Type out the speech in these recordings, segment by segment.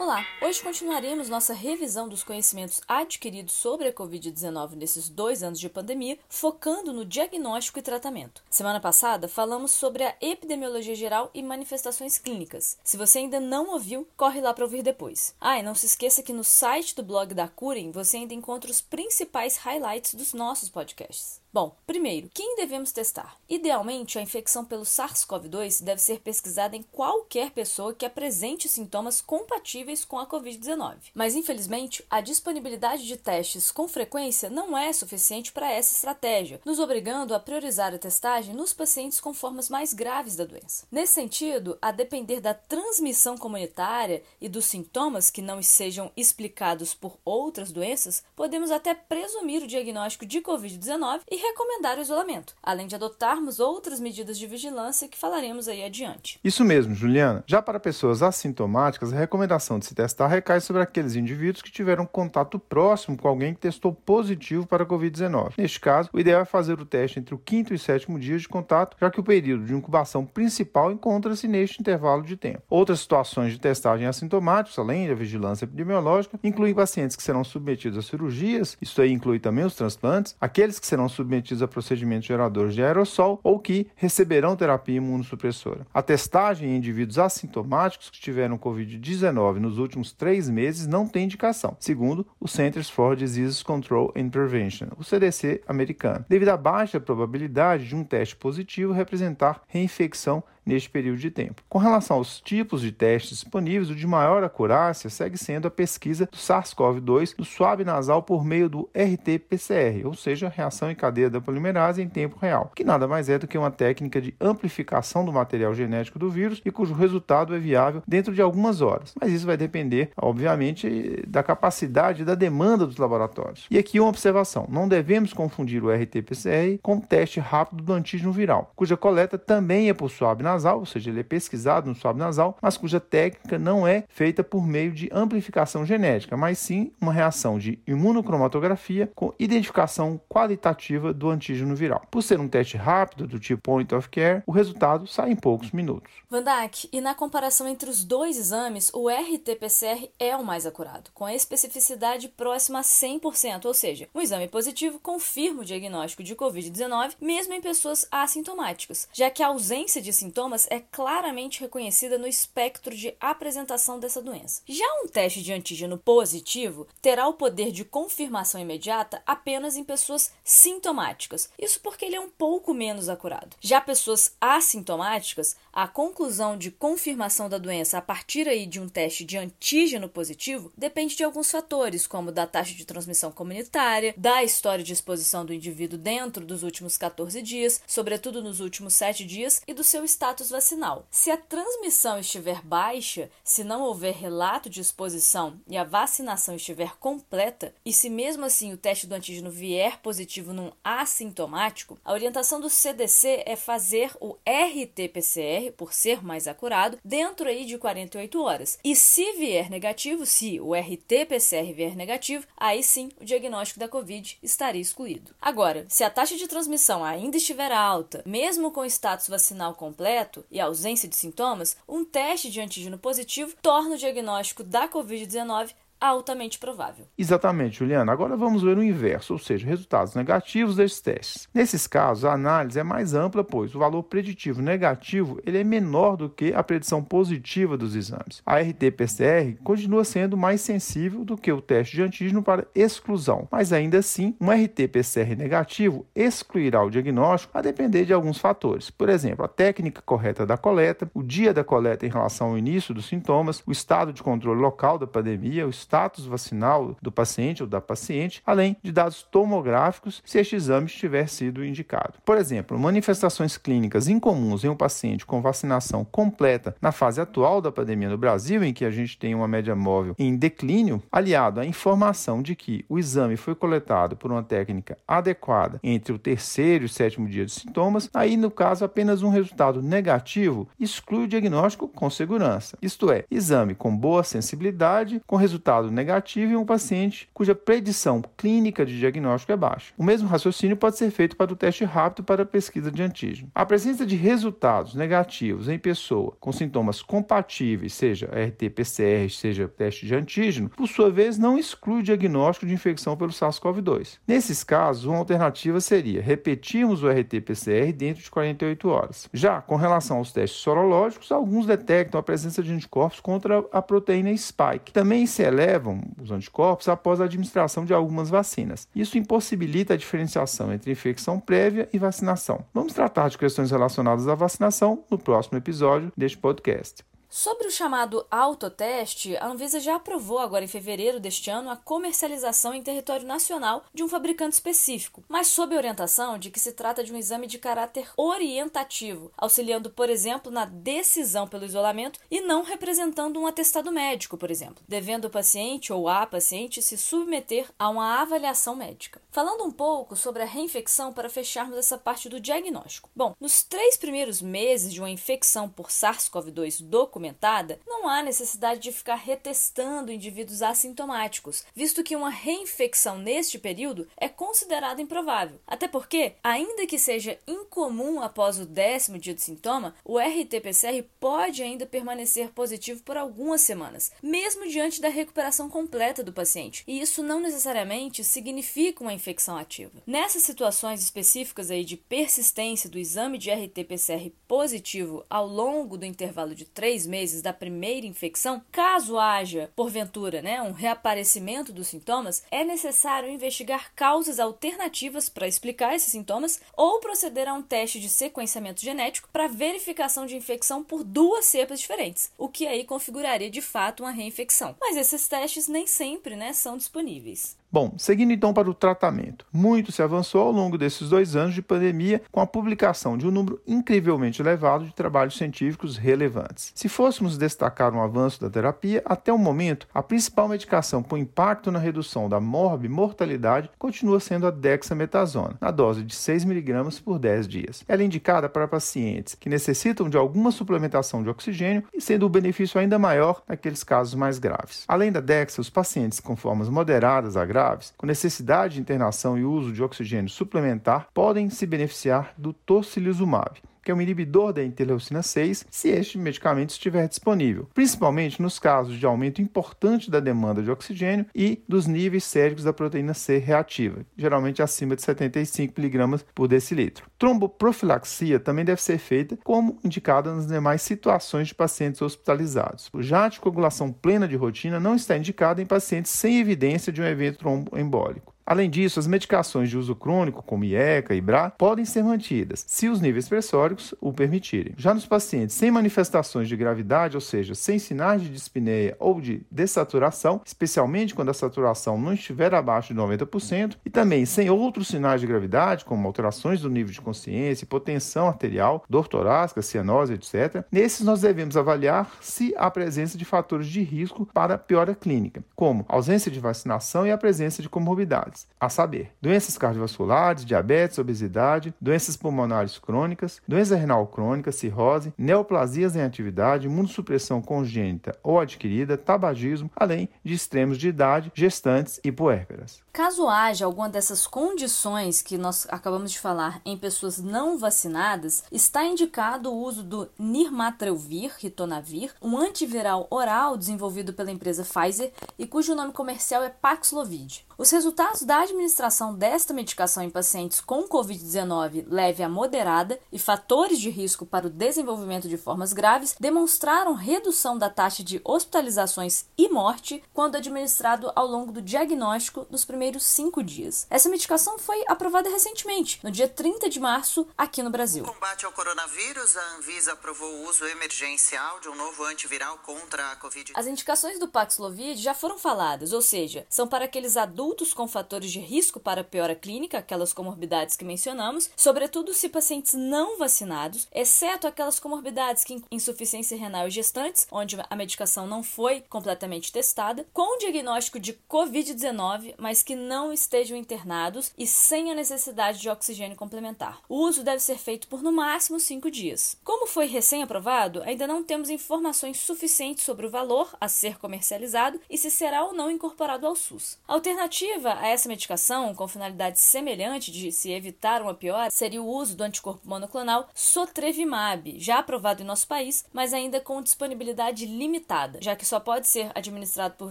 Olá! Hoje continuaremos nossa revisão dos conhecimentos adquiridos sobre a Covid-19 nesses dois anos de pandemia, focando no diagnóstico e tratamento. Semana passada falamos sobre a epidemiologia geral e manifestações clínicas. Se você ainda não ouviu, corre lá para ouvir depois. Ah, e não se esqueça que no site do blog da Curen você ainda encontra os principais highlights dos nossos podcasts. Bom, primeiro, quem devemos testar? Idealmente, a infecção pelo SARS-CoV-2 deve ser pesquisada em qualquer pessoa que apresente sintomas compatíveis com a Covid-19. Mas, infelizmente, a disponibilidade de testes com frequência não é suficiente para essa estratégia, nos obrigando a priorizar a testagem nos pacientes com formas mais graves da doença. Nesse sentido, a depender da transmissão comunitária e dos sintomas que não sejam explicados por outras doenças, podemos até presumir o diagnóstico de Covid-19 e recomendar o isolamento, além de adotarmos outras medidas de vigilância que falaremos aí adiante. Isso mesmo, Juliana. Já para pessoas assintomáticas, a recomendação de se testar recai sobre aqueles indivíduos que tiveram contato próximo com alguém que testou positivo para a Covid-19. Neste caso, o ideal é fazer o teste entre o quinto e sétimo dia de contato, já que o período de incubação principal encontra-se neste intervalo de tempo. Outras situações de testagem assintomáticos, além da vigilância epidemiológica, incluem pacientes que serão submetidos a cirurgias, isso aí inclui também os transplantes, aqueles que serão submetidos submetidos a procedimentos geradores de aerossol ou que receberão terapia imunossupressora. A testagem em indivíduos assintomáticos que tiveram Covid-19 nos últimos três meses não tem indicação, segundo o Centers for Disease Control and Prevention, o CDC americano, devido à baixa probabilidade de um teste positivo representar reinfecção neste período de tempo. Com relação aos tipos de testes disponíveis, o de maior acurácia segue sendo a pesquisa do SARS-CoV-2 do suave nasal por meio do RT-PCR, ou seja, reação em cadeia da polimerase em tempo real, que nada mais é do que uma técnica de amplificação do material genético do vírus e cujo resultado é viável dentro de algumas horas. Mas isso vai depender, obviamente, da capacidade e da demanda dos laboratórios. E aqui uma observação: não devemos confundir o RT-PCR com o teste rápido do antígeno viral, cuja coleta também é por suave nasal nasal, ou seja, ele é pesquisado no swab nasal, mas cuja técnica não é feita por meio de amplificação genética, mas sim uma reação de imunocromatografia com identificação qualitativa do antígeno viral. Por ser um teste rápido do tipo point of care, o resultado sai em poucos minutos. Vandak, e na comparação entre os dois exames, o RT-PCR é o mais acurado, com a especificidade próxima a 100%, ou seja, um exame positivo confirma o diagnóstico de COVID-19 mesmo em pessoas assintomáticas, já que a ausência de sintomas sintomas é claramente reconhecida no espectro de apresentação dessa doença. Já um teste de antígeno positivo terá o poder de confirmação imediata apenas em pessoas sintomáticas. Isso porque ele é um pouco menos acurado. Já pessoas assintomáticas, a conclusão de confirmação da doença a partir aí de um teste de antígeno positivo depende de alguns fatores, como da taxa de transmissão comunitária, da história de exposição do indivíduo dentro dos últimos 14 dias, sobretudo nos últimos 7 dias, e do seu status status vacinal. Se a transmissão estiver baixa, se não houver relato de exposição e a vacinação estiver completa, e se mesmo assim o teste do antígeno vier positivo num assintomático, a orientação do CDC é fazer o RT-PCR, por ser mais acurado, dentro aí de 48 horas. E se vier negativo, se o RT-PCR vier negativo, aí sim o diagnóstico da Covid estaria excluído. Agora, se a taxa de transmissão ainda estiver alta, mesmo com status vacinal completo, e ausência de sintomas, um teste de antígeno positivo torna o diagnóstico da Covid-19 altamente provável. Exatamente, Juliana. Agora vamos ver o inverso, ou seja, resultados negativos desses testes. Nesses casos, a análise é mais ampla, pois o valor preditivo negativo ele é menor do que a predição positiva dos exames. A RT-PCR continua sendo mais sensível do que o teste de antígeno para exclusão, mas ainda assim, um RT-PCR negativo excluirá o diagnóstico a depender de alguns fatores. Por exemplo, a técnica correta da coleta, o dia da coleta em relação ao início dos sintomas, o estado de controle local da pandemia, o status vacinal do paciente ou da paciente, além de dados tomográficos se este exame tiver sido indicado. Por exemplo, manifestações clínicas incomuns em um paciente com vacinação completa na fase atual da pandemia no Brasil, em que a gente tem uma média móvel em declínio, aliado à informação de que o exame foi coletado por uma técnica adequada entre o terceiro e sétimo dia de sintomas, aí no caso apenas um resultado negativo exclui o diagnóstico com segurança. Isto é, exame com boa sensibilidade, com resultado resultado negativo em um paciente cuja predição clínica de diagnóstico é baixa. O mesmo raciocínio pode ser feito para o teste rápido para a pesquisa de antígeno. A presença de resultados negativos em pessoa com sintomas compatíveis, seja RT-PCR, seja teste de antígeno, por sua vez não exclui o diagnóstico de infecção pelo SARS-CoV-2. Nesses casos, uma alternativa seria repetirmos o RT-PCR dentro de 48 horas. Já com relação aos testes sorológicos, alguns detectam a presença de anticorpos contra a proteína spike. Também se elevam os anticorpos após a administração de algumas vacinas. Isso impossibilita a diferenciação entre infecção prévia e vacinação. Vamos tratar de questões relacionadas à vacinação no próximo episódio deste podcast. Sobre o chamado autoteste, a Anvisa já aprovou agora em fevereiro deste ano a comercialização em território nacional de um fabricante específico, mas sob orientação de que se trata de um exame de caráter orientativo, auxiliando, por exemplo, na decisão pelo isolamento e não representando um atestado médico, por exemplo, devendo o paciente ou a paciente se submeter a uma avaliação médica. Falando um pouco sobre a reinfecção para fecharmos essa parte do diagnóstico. Bom, nos três primeiros meses de uma infecção por SARS-CoV-2 documentada, documentada, não há necessidade de ficar retestando indivíduos assintomáticos, visto que uma reinfecção neste período é considerada improvável. Até porque, ainda que seja incomum após o décimo dia de sintoma, o RT-PCR pode ainda permanecer positivo por algumas semanas, mesmo diante da recuperação completa do paciente, e isso não necessariamente significa uma infecção ativa. Nessas situações específicas aí de persistência do exame de RT-PCR positivo ao longo do intervalo de três meses da primeira infecção, caso haja, porventura, né, um reaparecimento dos sintomas, é necessário investigar causas alternativas para explicar esses sintomas ou proceder a um teste de sequenciamento genético para verificação de infecção por duas cepas diferentes, o que aí configuraria de fato uma reinfecção. Mas esses testes nem sempre né, são disponíveis. Bom, seguindo então para o tratamento. Muito se avançou ao longo desses dois anos de pandemia com a publicação de um número incrivelmente elevado de trabalhos científicos relevantes. Se fôssemos destacar um avanço da terapia, até o momento, a principal medicação com impacto na redução da mortalidade continua sendo a dexametasona, na dose de 6mg por 10 dias. Ela é indicada para pacientes que necessitam de alguma suplementação de oxigênio e sendo o benefício ainda maior naqueles casos mais graves. Além da dexa, os pacientes com formas moderadas a graves, com necessidade de internação e uso de oxigênio suplementar, podem se beneficiar do tocilizumab que é um inibidor da interleucina 6, se este medicamento estiver disponível, principalmente nos casos de aumento importante da demanda de oxigênio e dos níveis séricos da proteína C reativa, geralmente acima de 75 mg por decilitro. Tromboprofilaxia também deve ser feita, como indicado nas demais situações de pacientes hospitalizados. Já a anticoagulação plena de rotina não está indicada em pacientes sem evidência de um evento tromboembólico. Além disso, as medicações de uso crônico, como IECA e BRA, podem ser mantidas, se os níveis pressóricos o permitirem. Já nos pacientes sem manifestações de gravidade, ou seja, sem sinais de dispneia ou de dessaturação, especialmente quando a saturação não estiver abaixo de 90%, e também sem outros sinais de gravidade, como alterações do nível de consciência, hipotensão arterial, dor torácica, cianose, etc., nesses nós devemos avaliar se há presença de fatores de risco para piora clínica, como ausência de vacinação e a presença de comorbidades a saber, doenças cardiovasculares, diabetes, obesidade, doenças pulmonares crônicas, doença renal crônica, cirrose, neoplasias em atividade, imunossupressão congênita ou adquirida, tabagismo, além de extremos de idade, gestantes e puérperas. Caso haja alguma dessas condições que nós acabamos de falar em pessoas não vacinadas, está indicado o uso do Nirmatrelvir, ritonavir, um antiviral oral desenvolvido pela empresa Pfizer e cujo nome comercial é Paxlovid. Os resultados da administração desta medicação em pacientes com Covid-19 leve a moderada e fatores de risco para o desenvolvimento de formas graves demonstraram redução da taxa de hospitalizações e morte quando administrado ao longo do diagnóstico nos primeiros cinco dias. Essa medicação foi aprovada recentemente, no dia 30 de março, aqui no Brasil. No combate ao coronavírus, a Anvisa aprovou o uso emergencial de um novo antiviral contra a Covid. As indicações do Paxlovid já foram faladas, ou seja, são para aqueles adultos adultos com fatores de risco para piora clínica, aquelas comorbidades que mencionamos, sobretudo se pacientes não vacinados, exceto aquelas comorbidades que insuficiência renal e gestantes, onde a medicação não foi completamente testada, com diagnóstico de COVID-19, mas que não estejam internados e sem a necessidade de oxigênio complementar. O uso deve ser feito por no máximo cinco dias. Como foi recém-aprovado, ainda não temos informações suficientes sobre o valor a ser comercializado e se será ou não incorporado ao SUS. A alternativa a essa medicação, com finalidade semelhante de se evitar uma pior, seria o uso do anticorpo monoclonal Sotrevimab, já aprovado em nosso país, mas ainda com disponibilidade limitada, já que só pode ser administrado por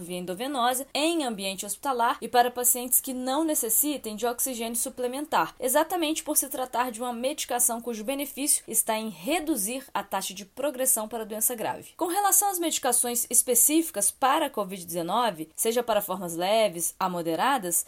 via endovenosa em ambiente hospitalar e para pacientes que não necessitem de oxigênio suplementar, exatamente por se tratar de uma medicação cujo benefício está em reduzir a taxa de progressão para doença grave. Com relação às medicações específicas para a COVID-19, seja para formas leves a moderadas,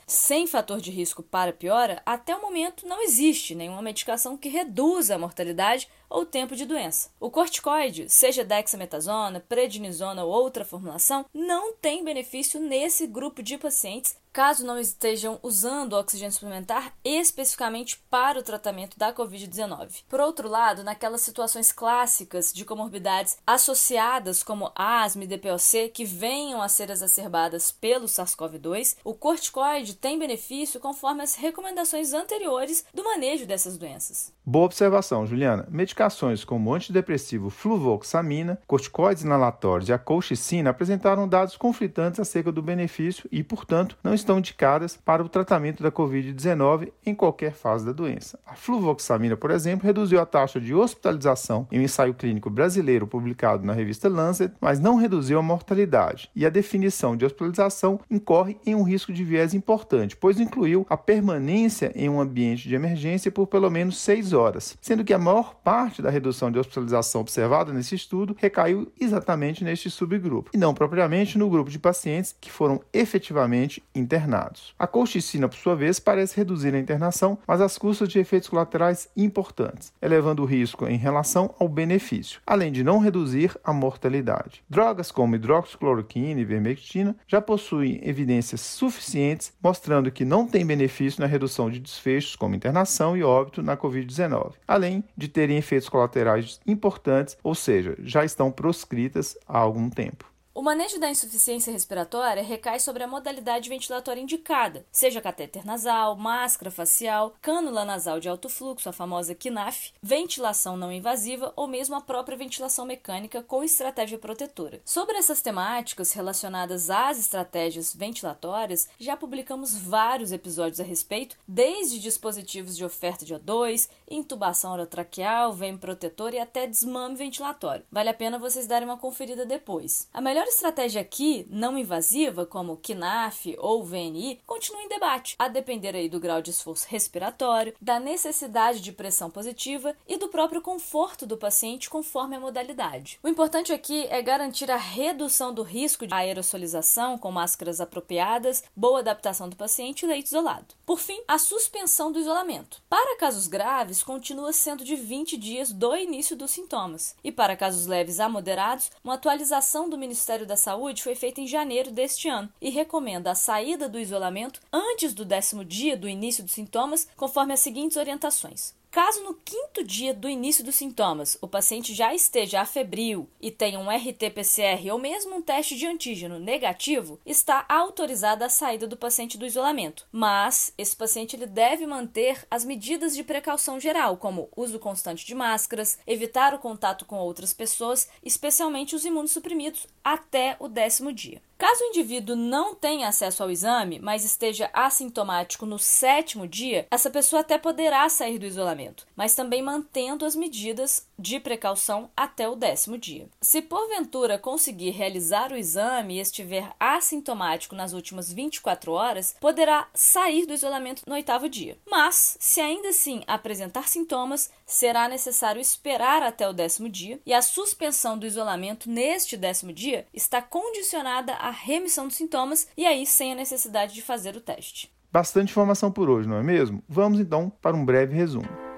sem fator de risco para piora, até o momento não existe nenhuma medicação que reduza a mortalidade ou tempo de doença. O corticoide, seja dexametasona, prednisona ou outra formulação, não tem benefício nesse grupo de pacientes caso não estejam usando oxigênio suplementar especificamente para o tratamento da Covid-19. Por outro lado, naquelas situações clássicas de comorbidades associadas como asma e DPOC que venham a ser exacerbadas pelo SARS-CoV-2, o corticoide tem benefício conforme as recomendações anteriores do manejo dessas doenças. Boa observação, Juliana. Medicações como o antidepressivo fluvoxamina, corticoides inalatórios e a colchicina apresentaram dados conflitantes acerca do benefício e, portanto, não estão indicadas para o tratamento da Covid-19 em qualquer fase da doença. A fluvoxamina, por exemplo, reduziu a taxa de hospitalização em um ensaio clínico brasileiro publicado na revista Lancet, mas não reduziu a mortalidade. E a definição de hospitalização incorre em um risco de viés importante, pois incluiu a permanência em um ambiente de emergência por pelo menos seis horas horas, sendo que a maior parte da redução de hospitalização observada nesse estudo recaiu exatamente neste subgrupo, e não propriamente no grupo de pacientes que foram efetivamente internados. A colchicina, por sua vez, parece reduzir a internação, mas às custas de efeitos colaterais importantes, elevando o risco em relação ao benefício, além de não reduzir a mortalidade. Drogas como hidroxicloroquina e vermectina já possuem evidências suficientes mostrando que não tem benefício na redução de desfechos como internação e óbito na COVID-19 além de terem efeitos colaterais importantes, ou seja, já estão proscritas há algum tempo. O manejo da insuficiência respiratória recai sobre a modalidade ventilatória indicada, seja catéter nasal, máscara facial, cânula nasal de alto fluxo, a famosa KNAF, ventilação não invasiva ou mesmo a própria ventilação mecânica com estratégia protetora. Sobre essas temáticas relacionadas às estratégias ventilatórias, já publicamos vários episódios a respeito, desde dispositivos de oferta de O2, intubação orotraqueal, vem protetor e até desmame ventilatório. Vale a pena vocês darem uma conferida depois. A melhor estratégia aqui, não invasiva, como KNAF ou VNI, continua em debate, a depender aí do grau de esforço respiratório, da necessidade de pressão positiva e do próprio conforto do paciente conforme a modalidade. O importante aqui é garantir a redução do risco de aerosolização com máscaras apropriadas, boa adaptação do paciente e leito isolado. Por fim, a suspensão do isolamento. Para casos graves, continua sendo de 20 dias do início dos sintomas, e para casos leves a moderados, uma atualização do Ministério Ministério da Saúde foi feita em janeiro deste ano e recomenda a saída do isolamento antes do décimo dia do início dos sintomas, conforme as seguintes orientações. Caso no quinto dia do início dos sintomas o paciente já esteja afebril e tenha um RT-PCR ou mesmo um teste de antígeno negativo, está autorizada a saída do paciente do isolamento. Mas esse paciente ele deve manter as medidas de precaução geral, como uso constante de máscaras, evitar o contato com outras pessoas, especialmente os imunossuprimidos, até o décimo dia. Caso o indivíduo não tenha acesso ao exame, mas esteja assintomático no sétimo dia, essa pessoa até poderá sair do isolamento, mas também mantendo as medidas de precaução até o décimo dia. Se porventura conseguir realizar o exame e estiver assintomático nas últimas 24 horas, poderá sair do isolamento no oitavo dia. Mas, se ainda assim apresentar sintomas, será necessário esperar até o décimo dia e a suspensão do isolamento neste décimo dia está condicionada à remissão dos sintomas e aí sem a necessidade de fazer o teste. Bastante informação por hoje, não é mesmo? Vamos então para um breve resumo.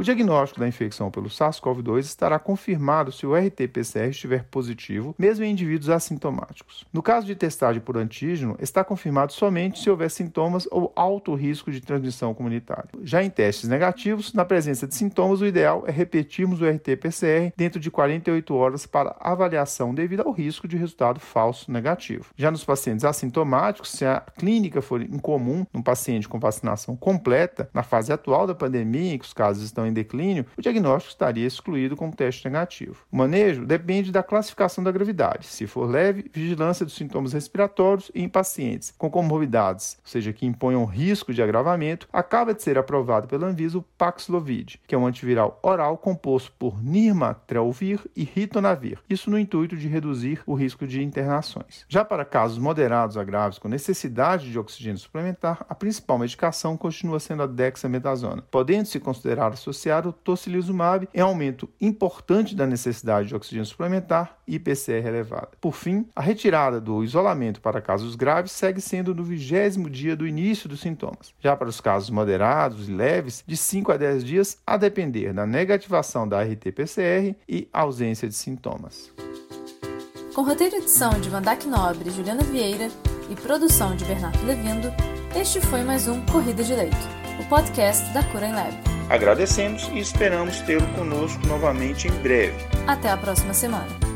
O diagnóstico da infecção pelo SARS-CoV-2 estará confirmado se o RT-PCR estiver positivo, mesmo em indivíduos assintomáticos. No caso de testagem por antígeno, está confirmado somente se houver sintomas ou alto risco de transmissão comunitária. Já em testes negativos, na presença de sintomas, o ideal é repetirmos o RT-PCR dentro de 48 horas para avaliação devido ao risco de resultado falso negativo. Já nos pacientes assintomáticos, se a clínica for incomum num paciente com vacinação completa, na fase atual da pandemia, em que os casos estão em declínio, o diagnóstico estaria excluído como teste negativo. O manejo depende da classificação da gravidade. Se for leve, vigilância dos sintomas respiratórios e em pacientes com comorbidades, ou seja, que imponham risco de agravamento, acaba de ser aprovado pela Anvisa o Paxlovid, que é um antiviral oral composto por nirmatrelvir e ritonavir. Isso no intuito de reduzir o risco de internações. Já para casos moderados a graves com necessidade de oxigênio suplementar, a principal medicação continua sendo a dexametasona, podendo se considerar ao tocilizumab em aumento importante da necessidade de oxigênio suplementar e PCR elevada. Por fim, a retirada do isolamento para casos graves segue sendo no vigésimo dia do início dos sintomas. Já para os casos moderados e leves, de 5 a 10 dias, a depender da negativação da RT-PCR e ausência de sintomas. Com roteiro e edição de Vandac Nobre e Juliana Vieira e produção de Bernardo Levindo, este foi mais um Corrida de Leito, o podcast da Cura em Lab. Agradecemos e esperamos tê-lo conosco novamente em breve. Até a próxima semana.